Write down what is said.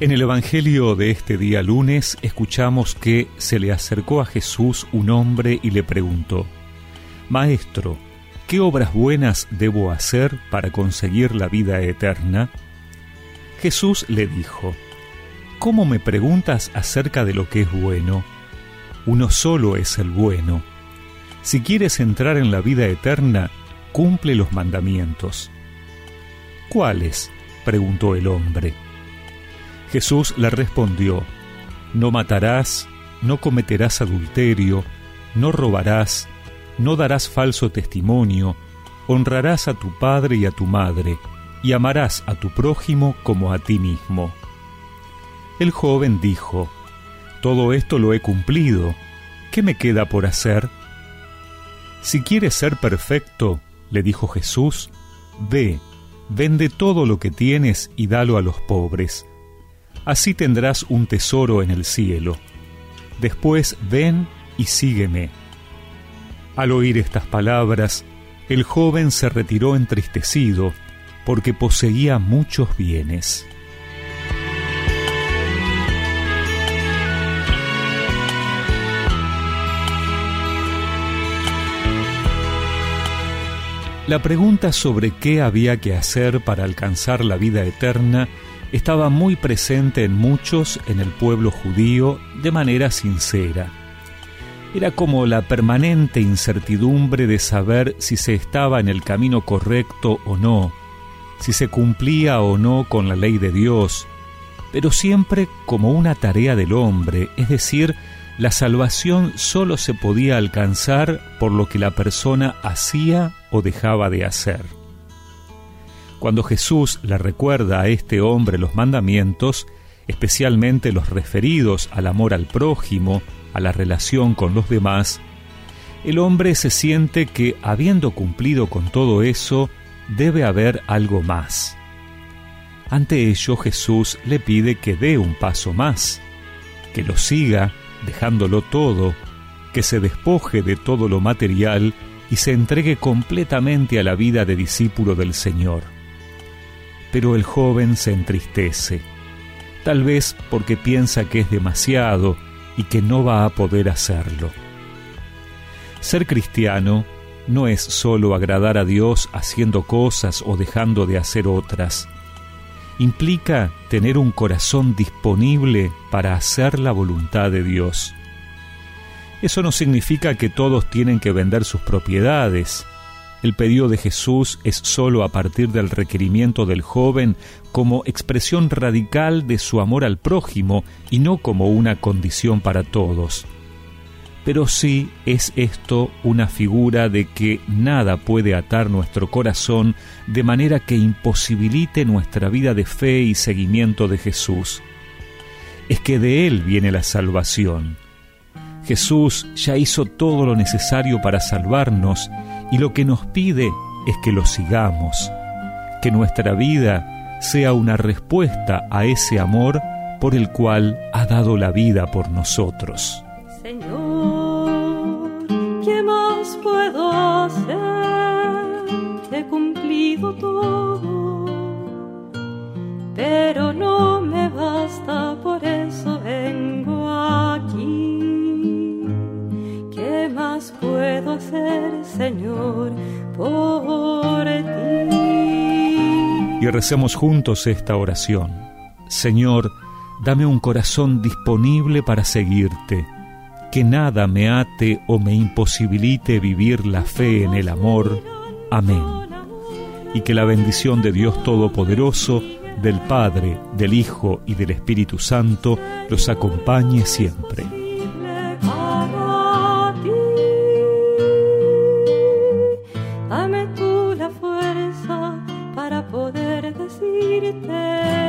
En el Evangelio de este día lunes escuchamos que se le acercó a Jesús un hombre y le preguntó, Maestro, ¿qué obras buenas debo hacer para conseguir la vida eterna? Jesús le dijo, ¿Cómo me preguntas acerca de lo que es bueno? Uno solo es el bueno. Si quieres entrar en la vida eterna, cumple los mandamientos. ¿Cuáles? preguntó el hombre. Jesús le respondió, No matarás, no cometerás adulterio, no robarás, no darás falso testimonio, honrarás a tu padre y a tu madre, y amarás a tu prójimo como a ti mismo. El joven dijo, Todo esto lo he cumplido, ¿qué me queda por hacer? Si quieres ser perfecto, le dijo Jesús, ve, vende todo lo que tienes y dalo a los pobres así tendrás un tesoro en el cielo. Después ven y sígueme. Al oír estas palabras, el joven se retiró entristecido, porque poseía muchos bienes. La pregunta sobre qué había que hacer para alcanzar la vida eterna estaba muy presente en muchos en el pueblo judío de manera sincera. Era como la permanente incertidumbre de saber si se estaba en el camino correcto o no, si se cumplía o no con la ley de Dios, pero siempre como una tarea del hombre, es decir, la salvación sólo se podía alcanzar por lo que la persona hacía o dejaba de hacer. Cuando Jesús le recuerda a este hombre los mandamientos, especialmente los referidos al amor al prójimo, a la relación con los demás, el hombre se siente que, habiendo cumplido con todo eso, debe haber algo más. Ante ello Jesús le pide que dé un paso más, que lo siga, dejándolo todo, que se despoje de todo lo material y se entregue completamente a la vida de discípulo del Señor pero el joven se entristece, tal vez porque piensa que es demasiado y que no va a poder hacerlo. Ser cristiano no es solo agradar a Dios haciendo cosas o dejando de hacer otras. Implica tener un corazón disponible para hacer la voluntad de Dios. Eso no significa que todos tienen que vender sus propiedades, el pedido de Jesús es sólo a partir del requerimiento del joven como expresión radical de su amor al prójimo y no como una condición para todos. Pero sí es esto una figura de que nada puede atar nuestro corazón de manera que imposibilite nuestra vida de fe y seguimiento de Jesús. Es que de Él viene la salvación. Jesús ya hizo todo lo necesario para salvarnos y lo que nos pide es que lo sigamos, que nuestra vida sea una respuesta a ese amor por el cual ha dado la vida por nosotros. Señor, ¿qué más puedo hacer? He cumplido todo, pero Señor, por ti. Y recemos juntos esta oración. Señor, dame un corazón disponible para seguirte, que nada me ate o me imposibilite vivir la fe en el amor. Amén. Y que la bendición de Dios Todopoderoso, del Padre, del Hijo y del Espíritu Santo los acompañe siempre. la fuerza para poder decirte.